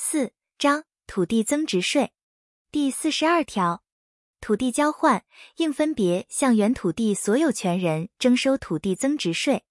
四章土地增值税第四十二条，土地交换应分别向原土地所有权人征收土地增值税。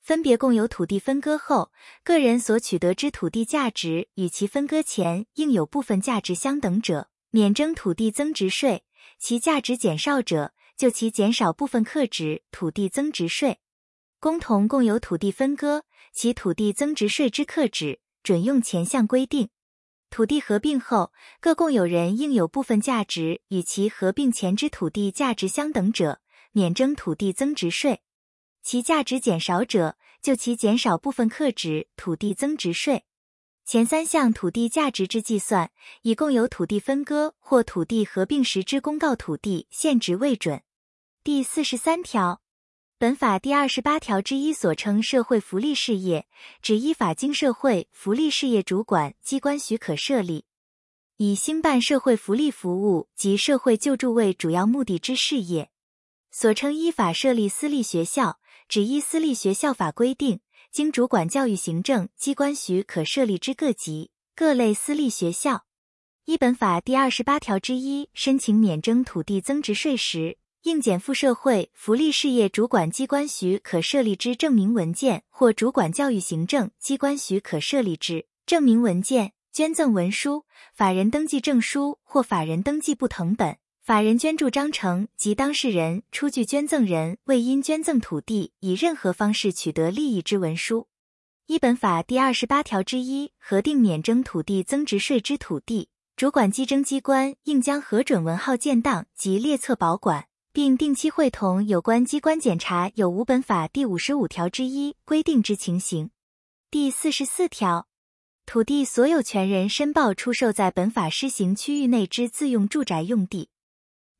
分别共有土地分割后，个人所取得之土地价值与其分割前应有部分价值相等者，免征土地增值税；其价值减少者，就其减少部分课徵土地增值税。共同共有土地分割，其土地增值税之课徵准用前项规定。土地合并后，各共有人应有部分价值与其合并前之土地价值相等者，免征土地增值税；其价值减少者，就其减少部分课徵土地增值税。前三项土地价值之计算，以共有土地分割或土地合并时之公告土地现值为准。第四十三条。本法第二十八条之一所称社会福利事业，指依法经社会福利事业主管机关许可设立，以兴办社会福利服务及社会救助为主要目的之事业。所称依法设立私立学校，指依私立学校法规定，经主管教育行政机关许可设立之各级各类私立学校。依本法第二十八条之一申请免征土地增值税时，应减负社会福利事业主管机关许可设立之证明文件，或主管教育行政机关许可设立之证明文件、捐赠文书、法人登记证书或法人登记簿誊本、法人捐助章程及当事人出具捐赠人未因捐赠土地以任何方式取得利益之文书。一本法第二十八条之一核定免征土地增值税之土地，主管稽征机关应将核准文号建档及列册保管。并定期会同有关机关检查有无本法第五十五条之一规定之情形。第四十四条，土地所有权人申报出售在本法施行区域内之自用住宅用地，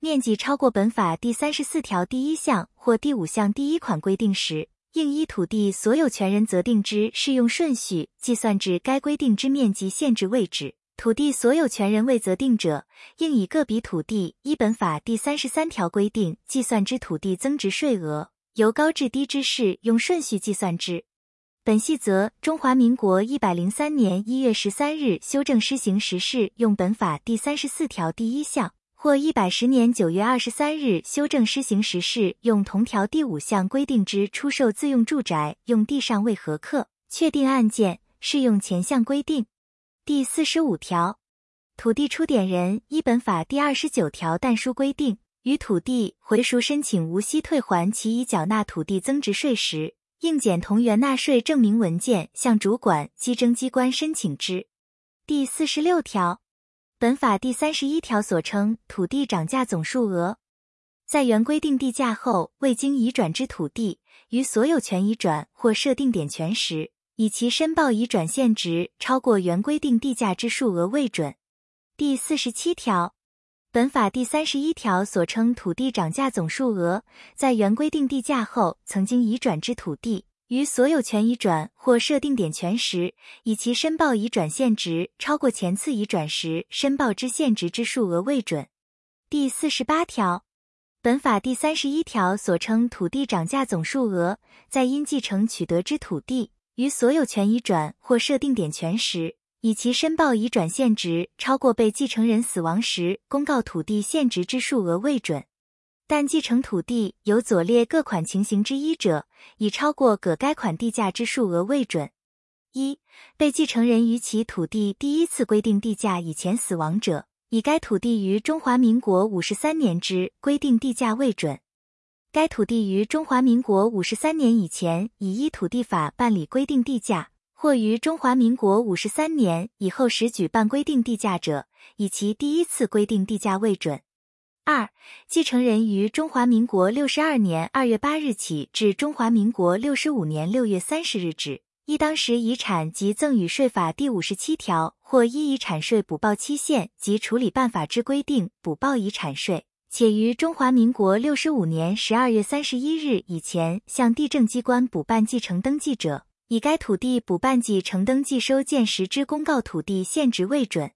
面积超过本法第三十四条第一项或第五项第一款规定时，应依土地所有权人择定之适用顺序计算至该规定之面积限制位置。土地所有权人未择定者，应以个别土地依本法第三十三条规定计算之土地增值税额，由高至低之适用顺序计算之。本细则中华民国一百零三年一月十三日修正施行时适用本法第三十四条第一项，或一百十年九月二十三日修正施行时适用同条第五项规定之出售自用住宅用地上未合客确定案件，适用前项规定。第四十五条，土地出典人依本法第二十九条但书规定，于土地回赎申请无息退还其已缴纳土地增值税时，应检同原纳税证明文件向主管稽征机关申请之。第四十六条，本法第三十一条所称土地涨价总数额，在原规定地价后未经移转之土地，于所有权移转或设定点权时。以其申报已转现值超过原规定地价之数额为准。第四十七条，本法第三十一条所称土地涨价总数额，在原规定地价后曾经移转之土地，于所有权移转或设定点权时，以其申报已转现值超过前次移转时申报之现值之数额为准。第四十八条，本法第三十一条所称土地涨价总数额，在因继承取得之土地。于所有权移转或设定点权时，以其申报已转现值超过被继承人死亡时公告土地现值之数额为准。但继承土地有左列各款情形之一者，以超过各该款地价之数额为准：一、被继承人于其土地第一次规定地价以前死亡者，以该土地于中华民国五十三年之规定地价为准。该土地于中华民国五十三年以前以依土地法办理规定地价，或于中华民国五十三年以后时举办规定地价者，以其第一次规定地价为准。二、继承人于中华民国六十二年二月八日起至中华民国六十五年六月三十日止，依当时遗产及赠与税法第五十七条或依遗产税补报期限及处理办法之规定补报遗产税。且于中华民国六十五年十二月三十一日以前向地政机关补办继承登记者，以该土地补办继承登记收件时之公告土地现值为准。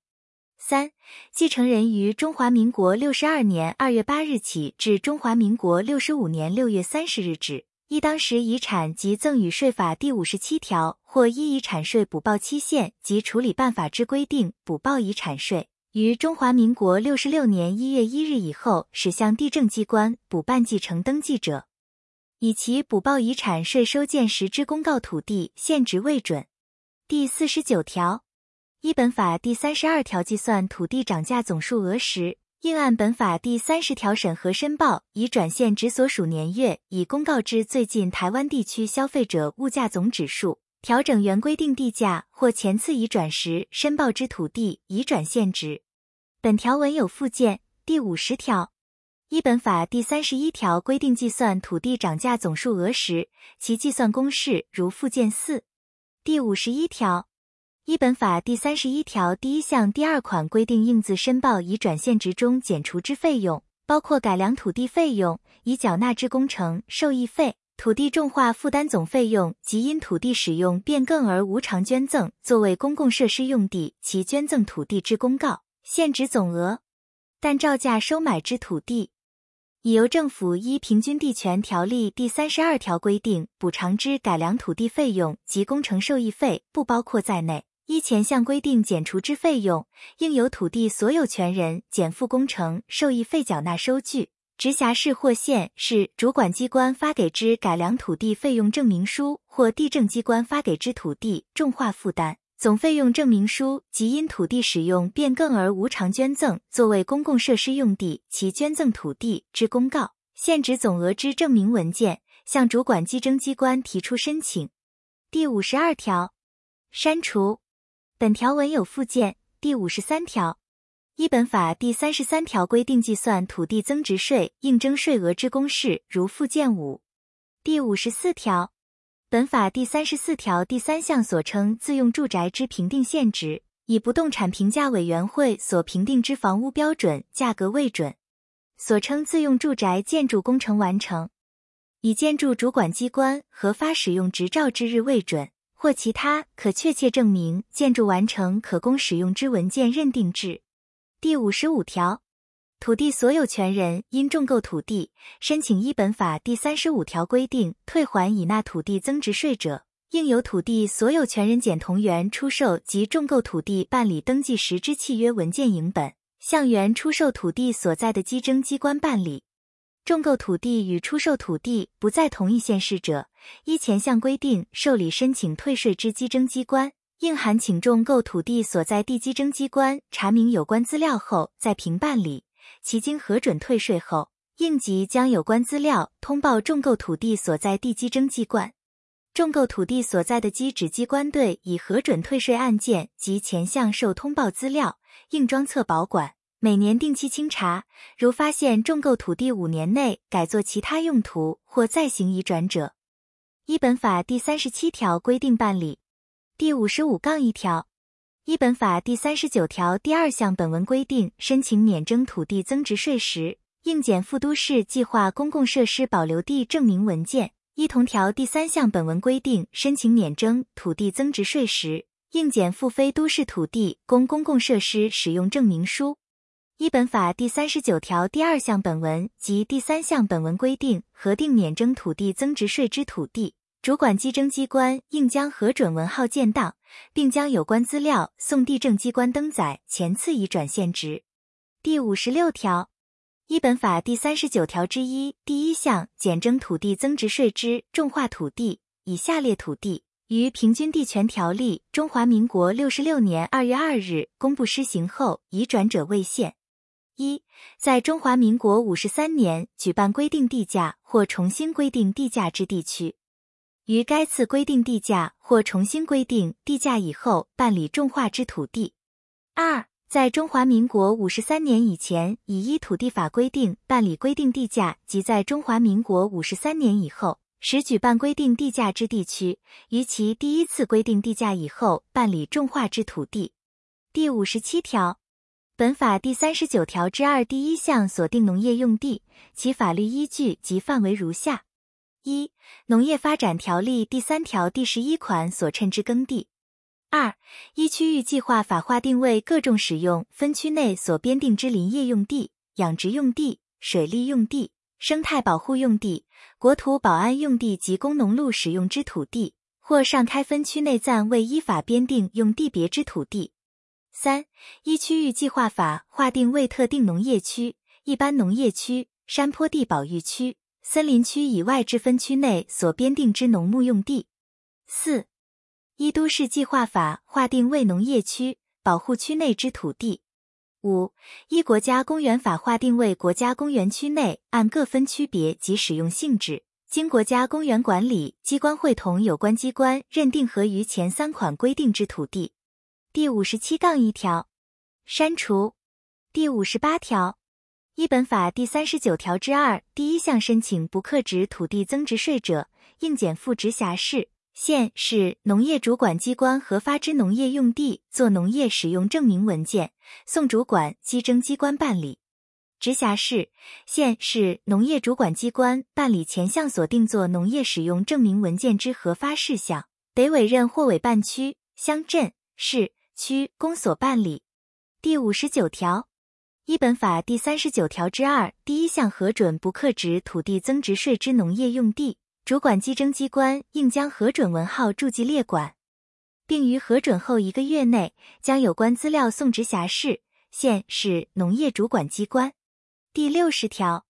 三、继承人于中华民国六十二年二月八日起至中华民国六十五年六月三十日止，依当时遗产及赠与税法第五十七条或依遗产税补报期限及处理办法之规定补报遗产税，于中华民国六十六年一月一日以后始向地政机关补办继承登记者，以其补报遗产税收件时之公告土地现值为准。第四十九条，依本法第三十二条计算土地涨价总数额时。应按本法第三十条审核申报，已转现值所属年月，以公告之最近台湾地区消费者物价总指数，调整原规定地价或前次已转时申报之土地已转现值。本条文有附件。第五十条，依本法第三十一条规定计算土地涨价总数额时，其计算公式如附件四。第五十一条。依本法第三十一条第一项第二款规定，应自申报已转现值中减除之费用，包括改良土地费用、已缴纳之工程受益费、土地重化负担总费用及因土地使用变更而无偿捐赠作为公共设施用地其捐赠土地之公告现值总额。但照价收买之土地，已由政府依平均地权条例第三十二条规定补偿之改良土地费用及工程受益费，不包括在内。依前项规定减除之费用，应由土地所有权人减负工程受益费缴纳收据。直辖市或县市主管机关发给之改良土地费用证明书，或地政机关发给之土地重化负担总费用证明书及因土地使用变更而无偿捐赠作为公共设施用地其捐赠土地之公告现值总额之证明文件，向主管计征机关提出申请。第五十二条，删除。本条文有附件。第五十三条，依本法第三十三条规定计算土地增值税应征税额之公式，如附件五。第五十四条，本法第三十四条第三项所称自用住宅之评定现值，以不动产评价委员会所评定之房屋标准价格为准；所称自用住宅建筑工程完成，以建筑主管机关核发使用执照之日为准。或其他可确切证明建筑完成可供使用之文件认定制。第五十五条，土地所有权人因重购土地申请依本法第三十五条规定退还已纳土地增值税者，应由土地所有权人检同原出售及重购土地办理登记时之契约文件影本，向原出售土地所在的稽征机关办理。重购土地与出售土地不在同一县市者，依前项规定受理申请退税之稽征机关，应函请重购土地所在地稽征机关查明有关资料后再凭办理。其经核准退税后，应即将有关资料通报重购土地所在地稽征机关。重购土地所在的稽址机关对已核准退税案件及前项受通报资料，应装册保管。每年定期清查，如发现重购土地五年内改作其他用途或再行移转者，依本法第三十七条规定办理。第五十五杠一条，依本法第三十九条第二项本文规定申请免征土地增值税时，应检附都市计划公共设施保留地证明文件；依同条第三项本文规定申请免征土地增值税时，应检附非都市土地供公共设施使用证明书。依本法第三十九条第二项本文及第三项本文规定核定免征土地增值税之土地，主管稽征机关应将核准文号建档，并将有关资料送地政机关登载前次已转现值。第五十六条，依本法第三十九条之一第一项减征土地增值税之重化土地，以下列土地于平均地权条例中华民国六十六年二月二日公布施行后移转者为限。一，在中华民国五十三年举办规定地价或重新规定地价之地区，于该次规定地价或重新规定地价以后办理重划之土地。二，在中华民国五十三年以前已依土地法规定办理规定地价及在中华民国五十三年以后时举办规定地价之地区，于其第一次规定地价以后办理重划之土地。第五十七条。本法第三十九条之二第一项锁定农业用地，其法律依据及范围如下：一、农业发展条例第三条第十一款所称之耕地；二、依区域计划法划定为各种使用分区内所编定之林业用地、养殖用地、水利用地、生态保护用地、国土保安用地及工农路使用之土地，或上开分区内暂未依法编定用地别之土地。三、依区域计划法划定为特定农业区、一般农业区、山坡地保育区、森林区以外之分区内所编定之农牧用地。四、依都市计划法划定为农业区、保护区内之土地。五、依国家公园法划定为国家公园区内按各分区别及使用性质，经国家公园管理机关会同有关机关认定合于前三款规定之土地。第五十七杠一条，删除。第五十八条，一本法第三十九条之二第一项申请不课值土地增值税者，应检附直辖市、县市农业主管机关核发之农业用地做农业使用证明文件，送主管稽征机关办理。直辖市、县市农业主管机关办理前项所定做农业使用证明文件之核发事项，得委任或委办区、乡镇、市。区公所办理。第五十九条，一本法第三十九条之二第一项核准不课值土地增值税之农业用地，主管稽征机关应将核准文号注记列管，并于核准后一个月内将有关资料送直辖市、县市农业主管机关。第六十条，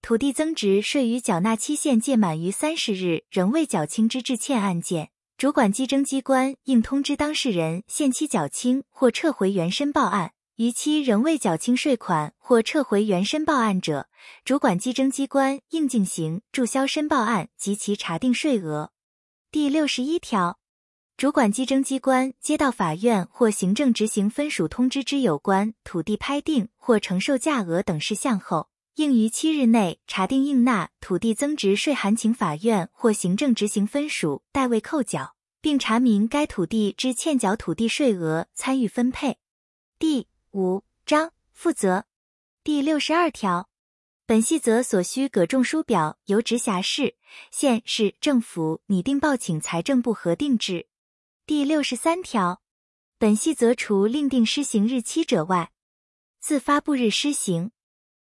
土地增值税于缴纳期限届满于三十日仍未缴清之滞欠案件。主管稽征机关应通知当事人限期缴清或撤回原申报案，逾期仍未缴清税款或撤回原申报案者，主管稽征机关应进行注销申报案及其查定税额。第六十一条，主管稽征机关接到法院或行政执行分署通知之有关土地拍定或承受价额等事项后，应于七日内查定应纳土地增值税函，请法院或行政执行分署代位扣缴，并查明该土地之欠缴土地税额，参与分配。第五章负责第六十二条，本细则所需葛重书表由直辖市、县市政府拟定报请财政部核定制。第六十三条，本细则除另定施行日期者外，自发布日施行。